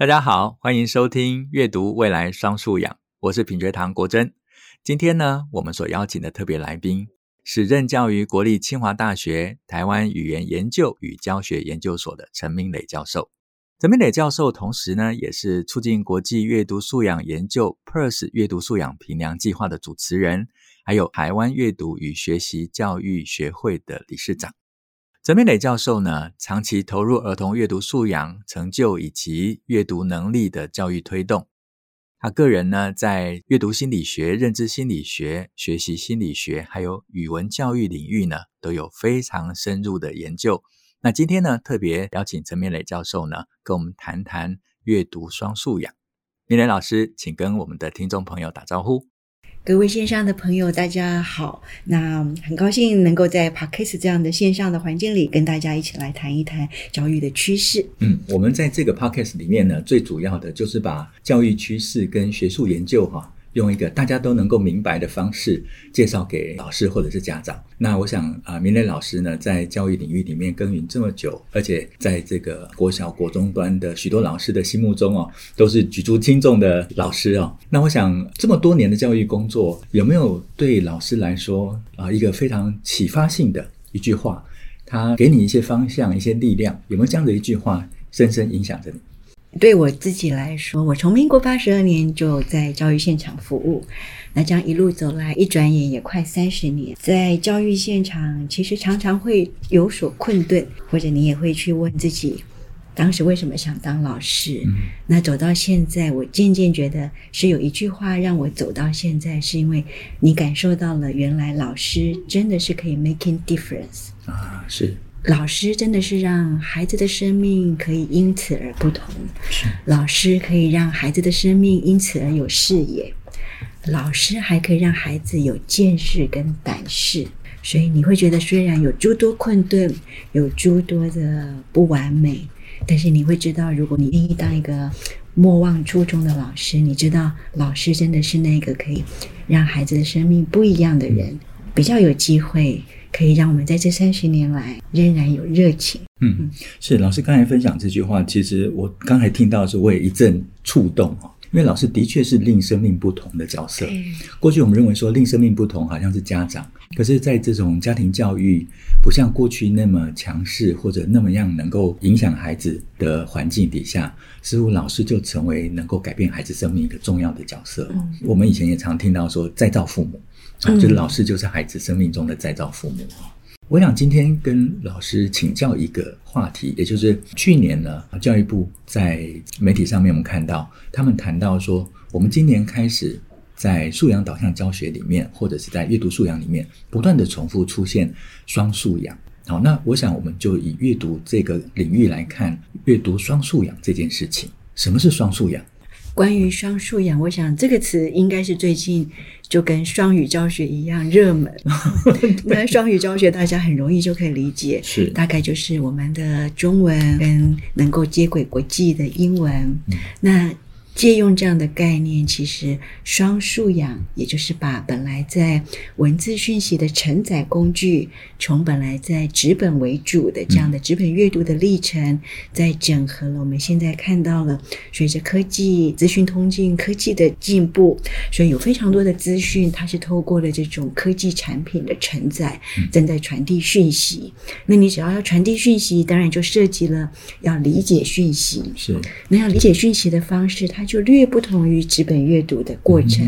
大家好，欢迎收听阅读未来双素养，我是品学堂国珍。今天呢，我们所邀请的特别来宾是任教于国立清华大学台湾语言研究与教学研究所的陈明磊教授。陈明磊教授同时呢，也是促进国际阅读素养研究 PIRSS 阅读素养评量计划的主持人，还有台湾阅读与学习教育学会的理事长。陈明磊教授呢，长期投入儿童阅读素养、成就以及阅读能力的教育推动。他个人呢，在阅读心理学、认知心理学、学习心理学，还有语文教育领域呢，都有非常深入的研究。那今天呢，特别邀请陈明磊教授呢，跟我们谈谈阅读双素养。明磊老师，请跟我们的听众朋友打招呼。各位线上的朋友，大家好。那很高兴能够在 Podcast 这样的线上的环境里，跟大家一起来谈一谈教育的趋势。嗯，我们在这个 Podcast 里面呢，最主要的就是把教育趋势跟学术研究哈。用一个大家都能够明白的方式介绍给老师或者是家长。那我想啊，明磊老师呢，在教育领域里面耕耘这么久，而且在这个国小、国中端的许多老师的心目中哦，都是举足轻重的老师哦。那我想这么多年的教育工作，有没有对老师来说啊，一个非常启发性的一句话，他给你一些方向、一些力量，有没有这样的一句话深深影响着你？对我自己来说，我从民国八十二年就在教育现场服务，那这样一路走来，一转眼也快三十年。在教育现场，其实常常会有所困顿，或者你也会去问自己，当时为什么想当老师？嗯、那走到现在，我渐渐觉得是有一句话让我走到现在，是因为你感受到了，原来老师真的是可以 making difference 啊，是。老师真的是让孩子的生命可以因此而不同。老师可以让孩子的生命因此而有视野。老师还可以让孩子有见识跟胆识。所以你会觉得，虽然有诸多困顿，有诸多的不完美，但是你会知道，如果你愿意当一个莫忘初衷的老师，你知道，老师真的是那个可以让孩子的生命不一样的人，比较有机会。可以让我们在这三十年来仍然有热情。嗯，是老师刚才分享这句话，其实我刚才听到的时候，我也一阵触动哦。因为老师的确是令生命不同的角色。过去我们认为说令生命不同好像是家长，可是在这种家庭教育不像过去那么强势或者那么样能够影响孩子的环境底下，似乎老师就成为能够改变孩子生命一个重要的角色。我们以前也常听到说再造父母。啊，就是老师就是孩子生命中的再造父母。嗯。我想今天跟老师请教一个话题，也就是去年呢，教育部在媒体上面我们看到他们谈到说，我们今年开始在素养导向教学里面，或者是在阅读素养里面，不断的重复出现双素养。好，那我想我们就以阅读这个领域来看，阅读双素养这件事情，什么是双素养？关于双素养，我想这个词应该是最近就跟双语教学一样热门。那双语教学大家很容易就可以理解，是大概就是我们的中文跟能够接轨国际的英文。嗯、那借用这样的概念，其实双素养，也就是把本来在文字讯息的承载工具，从本来在纸本为主的这样的纸本阅读的历程，在整合了我们现在看到了，随着科技、资讯通讯科技的进步，所以有非常多的资讯，它是透过了这种科技产品的承载，正在传递讯息。那你只要要传递讯息，当然就涉及了要理解讯息。是，那要理解讯息的方式，它它就略不同于纸本阅读的过程，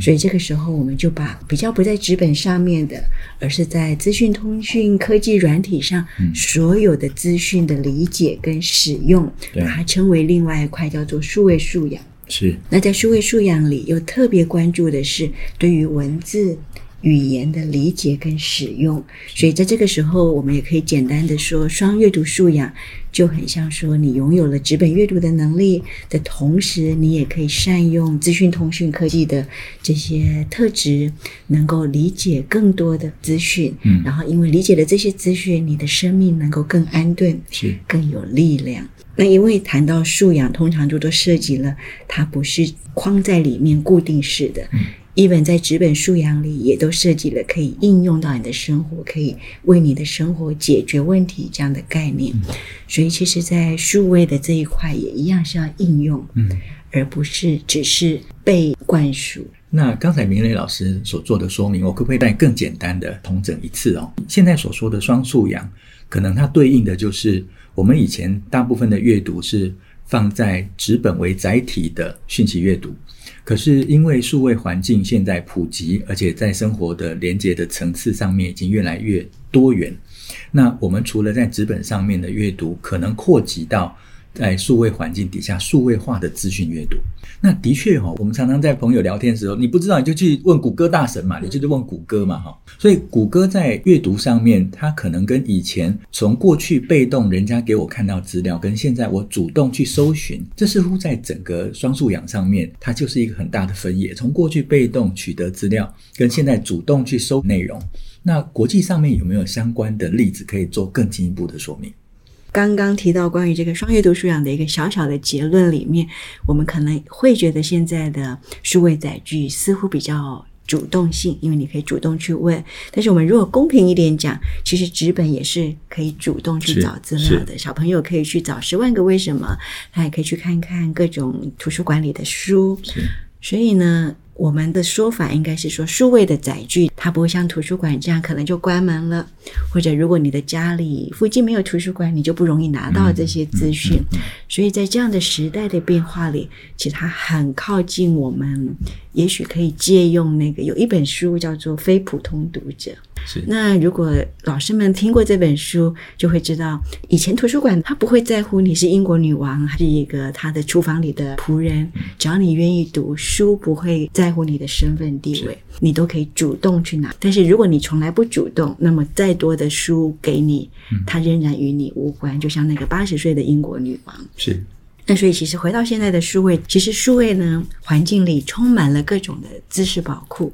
所以这个时候我们就把比较不在纸本上面的，而是在资讯通讯科技软体上、嗯、所有的资讯的理解跟使用，把它称为另外一块叫做数位素养。是，那在数位素养里，又特别关注的是对于文字。语言的理解跟使用，所以在这个时候，我们也可以简单的说，双阅读素养就很像说，你拥有了纸本阅读的能力的同时，你也可以善用资讯通讯科技的这些特质，能够理解更多的资讯。嗯，然后因为理解了这些资讯，你的生命能够更安顿，是更有力量。那因为谈到素养，通常就都涉及了，它不是框在里面固定式的。嗯 even 在纸本素养里，也都设计了可以应用到你的生活，可以为你的生活解决问题这样的概念。嗯、所以，其实，在数位的这一块，也一样是要应用，嗯，而不是只是被灌输。那刚才明磊老师所做的说明，我可不可以再更简单的统整一次哦？现在所说的双素养，可能它对应的就是我们以前大部分的阅读是放在纸本为载体的讯息阅读。可是因为数位环境现在普及，而且在生活的连接的层次上面已经越来越多元，那我们除了在纸本上面的阅读，可能扩及到。在数位环境底下，数位化的资讯阅读，那的确哈，我们常常在朋友聊天的时候，你不知道你就去问谷歌大神嘛，你就去问谷歌嘛哈。所以谷歌在阅读上面，它可能跟以前从过去被动人家给我看到资料，跟现在我主动去搜寻，这似乎在整个双素养上面，它就是一个很大的分野。从过去被动取得资料，跟现在主动去搜内容，那国际上面有没有相关的例子可以做更进一步的说明？刚刚提到关于这个双阅读素养的一个小小的结论里面，我们可能会觉得现在的数位载具似乎比较主动性，因为你可以主动去问。但是我们如果公平一点讲，其实纸本也是可以主动去找资料的。小朋友可以去找《十万个为什么》，他也可以去看看各种图书馆里的书。所以呢。我们的说法应该是说，数位的载具它不会像图书馆这样可能就关门了，或者如果你的家里附近没有图书馆，你就不容易拿到这些资讯。所以在这样的时代的变化里，其实它很靠近我们，也许可以借用那个有一本书叫做《非普通读者》。是那如果老师们听过这本书，就会知道，以前图书馆他不会在乎你是英国女王还是一个他的厨房里的仆人，只要你愿意读书，不会在乎你的身份地位，你都可以主动去拿。但是如果你从来不主动，那么再多的书给你，它仍然与你无关。就像那个八十岁的英国女王。是。那所以，其实回到现在的数位，其实数位呢环境里充满了各种的知识宝库。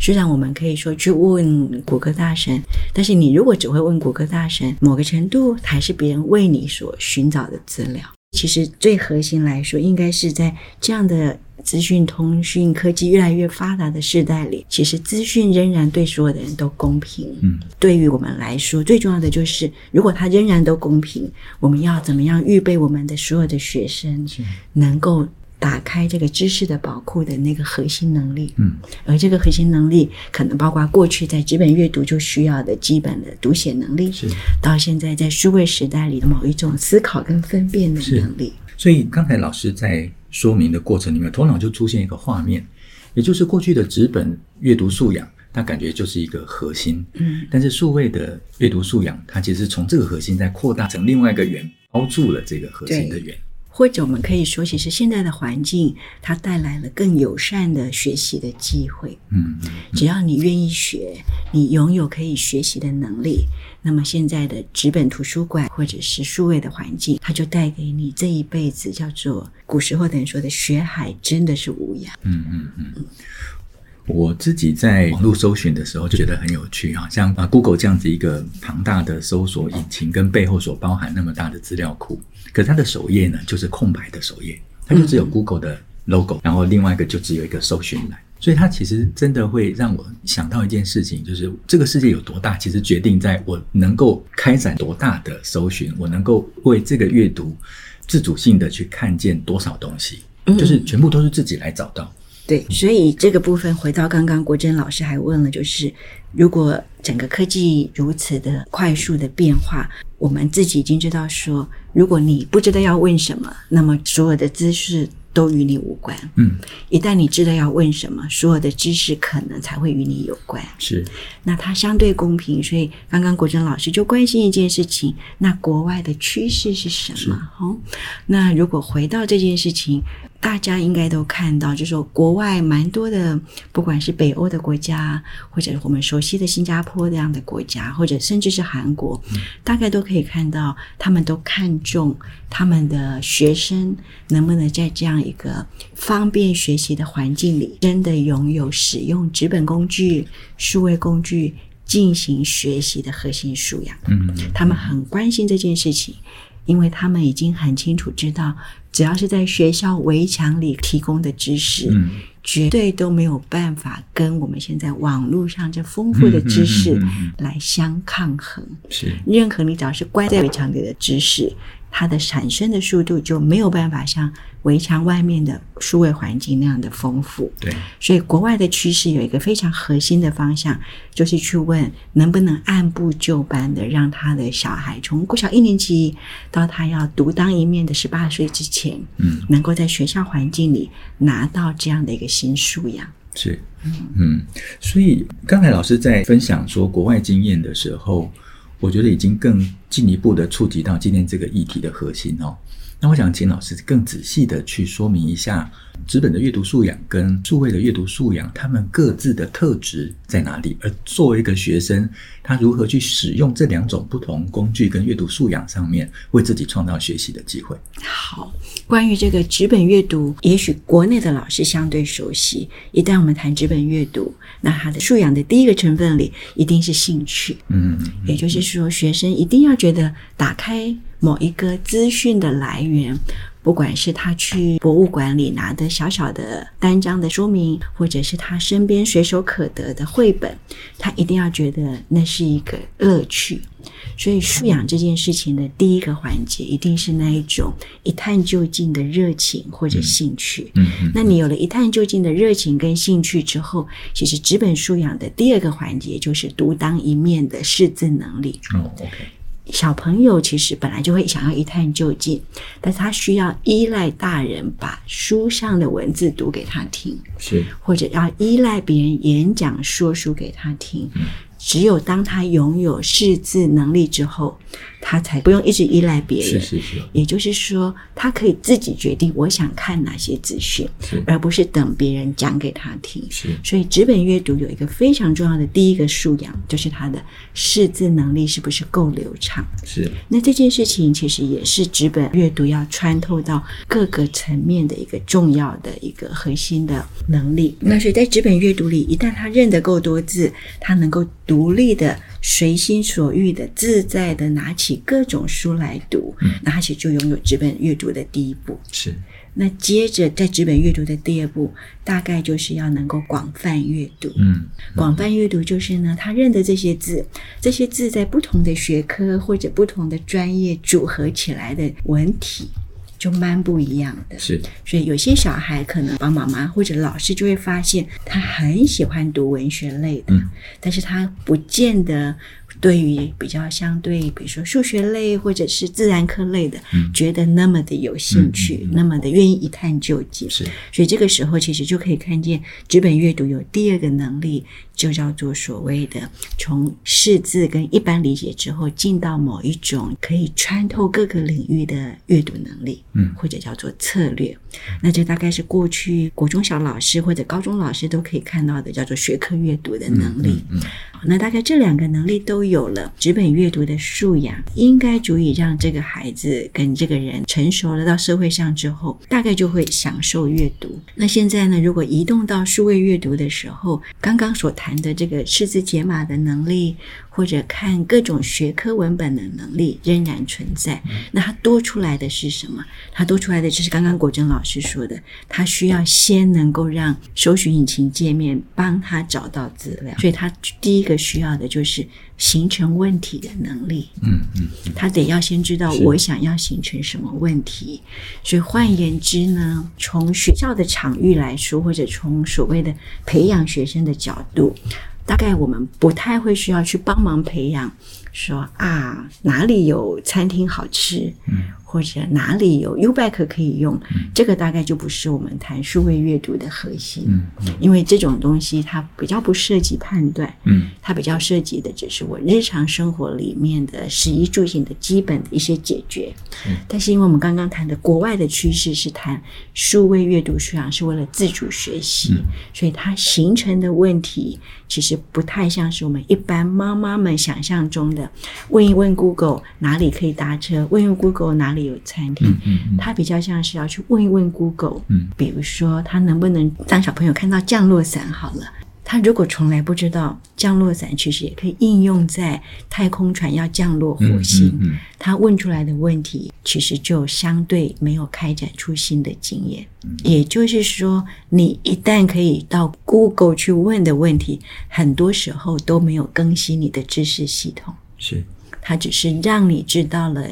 虽然我们可以说去问谷歌大神，但是你如果只会问谷歌大神，某个程度还是别人为你所寻找的资料。其实最核心来说，应该是在这样的。资讯通讯科技越来越发达的时代里，其实资讯仍然对所有的人都公平。嗯，对于我们来说，最重要的就是，如果它仍然都公平，我们要怎么样预备我们的所有的学生，能够打开这个知识的宝库的那个核心能力。嗯，而这个核心能力，可能包括过去在纸本阅读就需要的基本的读写能力，是到现在在数位时代里的某一种思考跟分辨的能力。所以刚才老师在。说明的过程里面，头脑就出现一个画面，也就是过去的纸本阅读素养，它感觉就是一个核心。嗯，但是数位的阅读素养，它其实从这个核心再扩大成另外一个圆，包住了这个核心的圆。或者我们可以说，其实现在的环境它带来了更友善的学习的机会。嗯，嗯，只要你愿意学，你拥有可以学习的能力，那么现在的纸本图书馆或者是数位的环境，它就带给你这一辈子叫做古时候的人说的“学海真的是无涯”。嗯嗯嗯。我自己在网络搜寻的时候就觉得很有趣啊，像啊 Google 这样子一个庞大的搜索引擎，跟背后所包含那么大的资料库，可是它的首页呢就是空白的首页，它就只有 Google 的 logo，然后另外一个就只有一个搜寻栏，所以它其实真的会让我想到一件事情，就是这个世界有多大，其实决定在我能够开展多大的搜寻，我能够为这个阅读自主性的去看见多少东西，就是全部都是自己来找到。对，所以这个部分回到刚刚国珍老师还问了，就是如果整个科技如此的快速的变化，我们自己已经知道说，如果你不知道要问什么，那么所有的知识都与你无关。嗯，一旦你知道要问什么，所有的知识可能才会与你有关。是，那它相对公平。所以刚刚国珍老师就关心一件事情，那国外的趋势是什么？好，那如果回到这件事情。大家应该都看到，就是说国外蛮多的，不管是北欧的国家，或者我们熟悉的新加坡这样的国家，或者甚至是韩国，大概都可以看到，他们都看重他们的学生能不能在这样一个方便学习的环境里，真的拥有使用纸本工具、数位工具进行学习的核心素养。嗯，他们很关心这件事情。因为他们已经很清楚知道，只要是在学校围墙里提供的知识，嗯、绝对都没有办法跟我们现在网络上这丰富的知识来相抗衡。是，任何你只要是关在围墙里的知识。它的产生的速度就没有办法像围墙外面的数位环境那样的丰富。对，所以国外的趋势有一个非常核心的方向，就是去问能不能按部就班的让他的小孩从国小一年级到他要独当一面的十八岁之前，嗯，能够在学校环境里拿到这样的一个新素养。是，嗯嗯，所以刚才老师在分享说国外经验的时候。我觉得已经更进一步的触及到今天这个议题的核心哦。那我想请老师更仔细的去说明一下，纸本的阅读素养跟数位的阅读素养，他们各自的特质在哪里？而作为一个学生，他如何去使用这两种不同工具跟阅读素养上面，为自己创造学习的机会？好，关于这个纸本阅读，也许国内的老师相对熟悉。一旦我们谈纸本阅读，那他的素养的第一个成分里，一定是兴趣。嗯，嗯，也就是说，学生一定要觉得打开。某一个资讯的来源，不管是他去博物馆里拿的小小的单张的说明，或者是他身边随手可得的绘本，他一定要觉得那是一个乐趣。所以，素养这件事情的第一个环节，一定是那一种一探究竟的热情或者兴趣。嗯嗯。那你有了一探究竟的热情跟兴趣之后，其实纸本素养的第二个环节就是独当一面的识字能力。哦，OK。小朋友其实本来就会想要一探究竟，但是他需要依赖大人把书上的文字读给他听，是，或者要依赖别人演讲说书给他听。嗯只有当他拥有识字能力之后，他才不用一直依赖别人。是是是。也就是说，他可以自己决定我想看哪些资讯，而不是等别人讲给他听。是。所以，纸本阅读有一个非常重要的第一个素养，就是他的识字能力是不是够流畅？是。那这件事情其实也是纸本阅读要穿透到各个层面的一个重要的一个核心的能力。那所以在纸本阅读里，一旦他认得够多字，他能够。独立的、随心所欲的、自在的拿起各种书来读，嗯，那他其实就拥有纸本阅读的第一步。是。那接着在纸本阅读的第二步，大概就是要能够广泛阅读。嗯，广泛阅读就是呢，他认得这些字，这些字在不同的学科或者不同的专业组合起来的文体。就蛮不一样的，是，所以有些小孩可能爸爸妈妈或者老师就会发现他很喜欢读文学类的，嗯，但是他不见得。对于比较相对，比如说数学类或者是自然科类的，嗯，觉得那么的有兴趣，嗯嗯嗯，那么的愿意一探究竟。是，所以这个时候其实就可以看见纸本阅读有第二个能力，就叫做所谓的从识字跟一般理解之后，进到某一种可以穿透各个领域的阅读能力，嗯，或者叫做策略。那这大概是过去国中小老师或者高中老师都可以看到的，叫做学科阅读的能力。嗯，那大概这两个能力都都有了，纸本阅读的素养应该足以让这个孩子跟这个人成熟了到社会上之后，大概就会享受阅读。那现在呢，如果移动到数位阅读的时候，刚刚所谈的这个识字解码的能力。或者看各种学科文本的能力仍然存在，那它多出来的是什么？它多出来的就是刚刚国珍老师说的，他需要先能够让搜寻引擎界面帮他找到资料，所以他第一个需要的就是形成问题的能力。嗯嗯，他得要先知道我想要形成什么问题。所以换言之呢，从学校的场域来说，或者从所谓的培养学生的角度。大概我们不太会需要去帮忙培养，说啊哪里有餐厅好吃，或者哪里有 U back 可以用，嗯，这个大概就不是我们谈数位阅读的核心，嗯嗯，因为这种东西它比较不涉及判断，嗯，它比较涉及的只是我日常生活里面的食衣住行的基本的一些解决。嗯，但是因为我们刚刚谈的国外的趋势是谈数位阅读素养是为了自主学习，嗯，所以它形成的问题其实不太像是我们一般妈妈们想象中的问一问 Google 哪里可以搭车，问一问 Google 哪里。有餐厅，嗯他比较像是要去问一问 Google，嗯，比如说他能不能让小朋友看到降落伞好了。他如果从来不知道降落伞其实也可以应用在太空船要降落火星，嗯嗯嗯、他问出来的问题其实就相对没有开展出新的经验。嗯、也就是说，你一旦可以到 Google 去问的问题，很多时候都没有更新你的知识系统。是，它只是让你知道了。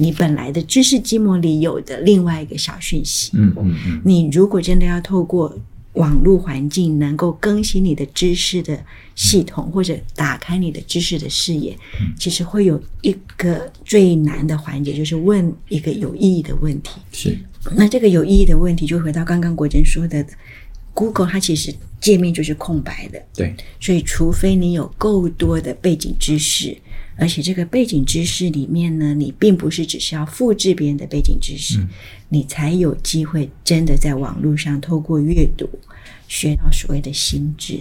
你本来的知识积木里有的另外一个小讯息，嗯嗯嗯，你如果真的要透过网络环境能够更新你的知识的系统，或者打开你的知识的视野，其实会有一个最难的环节，就是问一个有意义的问题。是，那这个有意义的问题，就回到刚刚国珍说的，Google 它其实界面就是空白的，对，所以除非你有够多的背景知识。而且这个背景知识里面呢，你并不是只是要复制别人的背景知识，嗯、你才有机会真的在网络上透过阅读学到所谓的新知。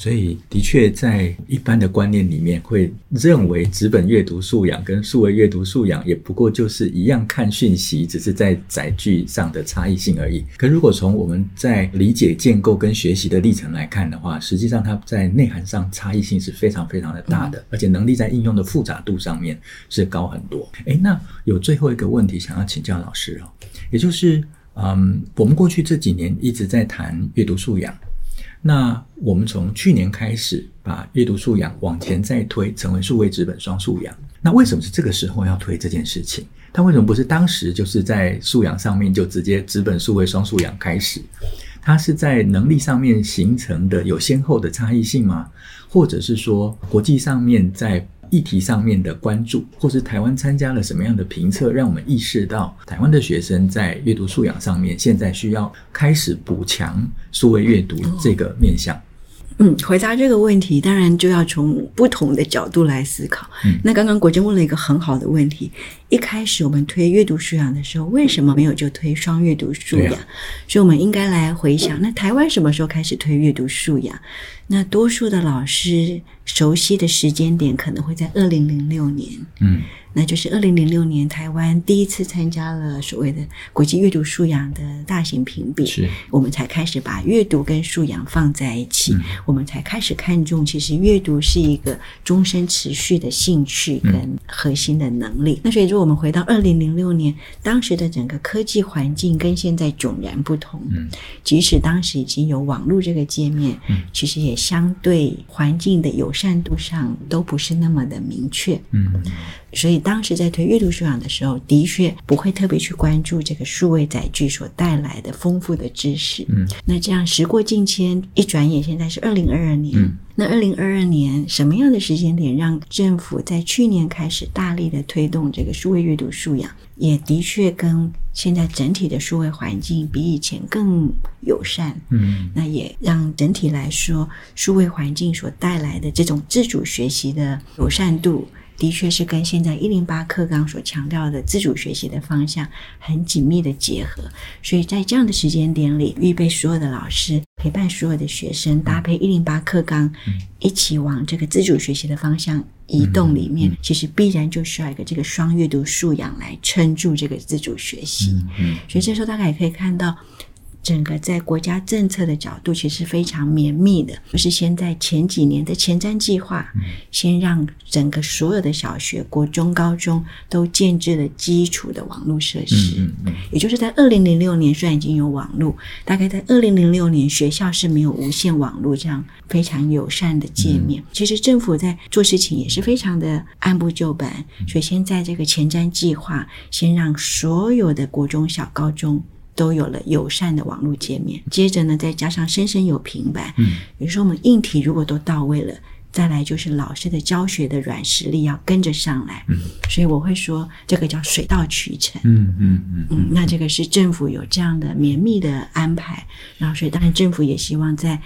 所以，的确，在一般的观念里面，会认为纸本阅读素养跟数位阅读素养也不过就是一样看讯息，只是在载具上的差异性而已。可如果从我们在理解、建构跟学习的历程来看的话，实际上它在内涵上差异性是非常非常的大的，嗯、而且能力在应用的复杂度上面是高很多。诶，那有最后一个问题想要请教老师哦，也就是，嗯，我们过去这几年一直在谈阅读素养。那我们从去年开始把阅读素养往前再推，成为数位纸本双素养。那为什么是这个时候要推这件事情？它为什么不是当时就是在素养上面就直接纸本数位双素养开始？它是在能力上面形成的有先后的差异性吗？或者是说国际上面在？议题上面的关注，或是台湾参加了什么样的评测，让我们意识到台湾的学生在阅读素养上面，现在需要开始补强数位阅读这个面向。嗯，回答这个问题，当然就要从不同的角度来思考。嗯，那刚刚国珍问了一个很好的问题。一开始我们推阅读素养的时候，为什么没有就推双阅读素养？啊、所以，我们应该来回想，那台湾什么时候开始推阅读素养？那多数的老师熟悉的时间点，可能会在二零零六年。嗯。那就是二零零六年，台湾第一次参加了所谓的国际阅读素养的大型评比，是。我们才开始把阅读跟素养放在一起，嗯、我们才开始看重，其实阅读是一个终身持续的兴趣跟核心的能力。嗯、那所以说，我们回到二零零六年，当时的整个科技环境跟现在迥然不同，嗯，即使当时已经有网络这个界面，嗯，其实也相对环境的友善度上都不是那么的明确，嗯。所以当时在推阅读素养的时候，的确不会特别去关注这个数位载具所带来的丰富的知识。嗯，那这样时过境迁，一转眼现在是二零二二年。嗯，那二零二二年什么样的时间点让政府在去年开始大力的推动这个数位阅读素养，也的确跟现在整体的数位环境比以前更友善。嗯，那也让整体来说，数位环境所带来的这种自主学习的友善度。的确是跟现在一零八课纲所强调的自主学习的方向很紧密的结合，所以在这样的时间点里，预备所有的老师，陪伴所有的学生，搭配一零八课纲，一起往这个自主学习的方向移动。里面其实必然就需要一个这个双阅读素养来撑住这个自主学习。所以这时候大概也可以看到。整个在国家政策的角度，其实非常绵密的，就是先在前几年的前瞻计划，先让整个所有的小学、国中、高中都建置了基础的网络设施。嗯嗯嗯、也就是在二零零六年，虽然已经有网络，大概在二零零六年学校是没有无线网络这样非常友善的界面。嗯、其实政府在做事情也是非常的按部就班，所以先在这个前瞻计划，先让所有的国中小、高中。都有了友善的网络界面，接着呢，再加上生生有平板，嗯，比如说我们硬体如果都到位了，再来就是老师的教学的软实力要跟着上来，嗯，所以我会说这个叫水到渠成，嗯嗯嗯。嗯，那这个是政府有这样的绵密的安排，然后所以当然政府也希望在。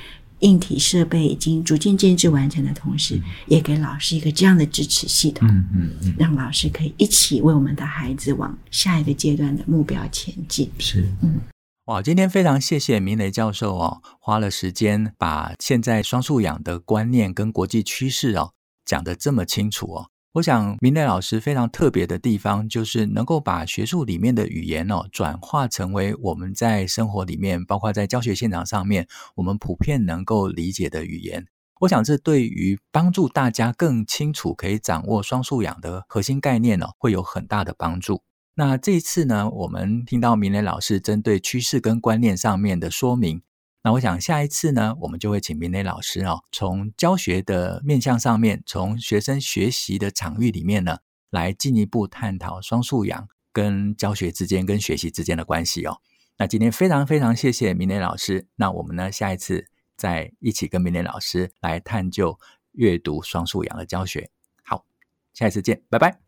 硬体设备已经逐渐建制完成的同时，也给老师一个这样的支持系统，嗯嗯嗯，让老师可以一起为我们的孩子往下一个阶段的目标前进。是，嗯，哇，今天非常谢谢明雷教授哦，花了时间把现在双素养的观念跟国际趋势哦讲得这么清楚哦。我想明磊老师非常特别的地方，就是能够把学术里面的语言哦，转化成为我们在生活里面，包括在教学现场上面，我们普遍能够理解的语言。我想这对于帮助大家更清楚可以掌握双素养的核心概念呢，会有很大的帮助。那这一次呢，我们听到明磊老师针对趋势跟观念上面的说明。那我想下一次呢，我们就会请明磊老师哦，从教学的面向上面，从学生学习的场域里面呢，来进一步探讨双素养跟教学之间、跟学习之间的关系哦。那今天非常非常谢谢明磊老师，那我们呢，下一次再一起跟明磊老师来探究阅读双素养的教学。好，下一次见，拜拜。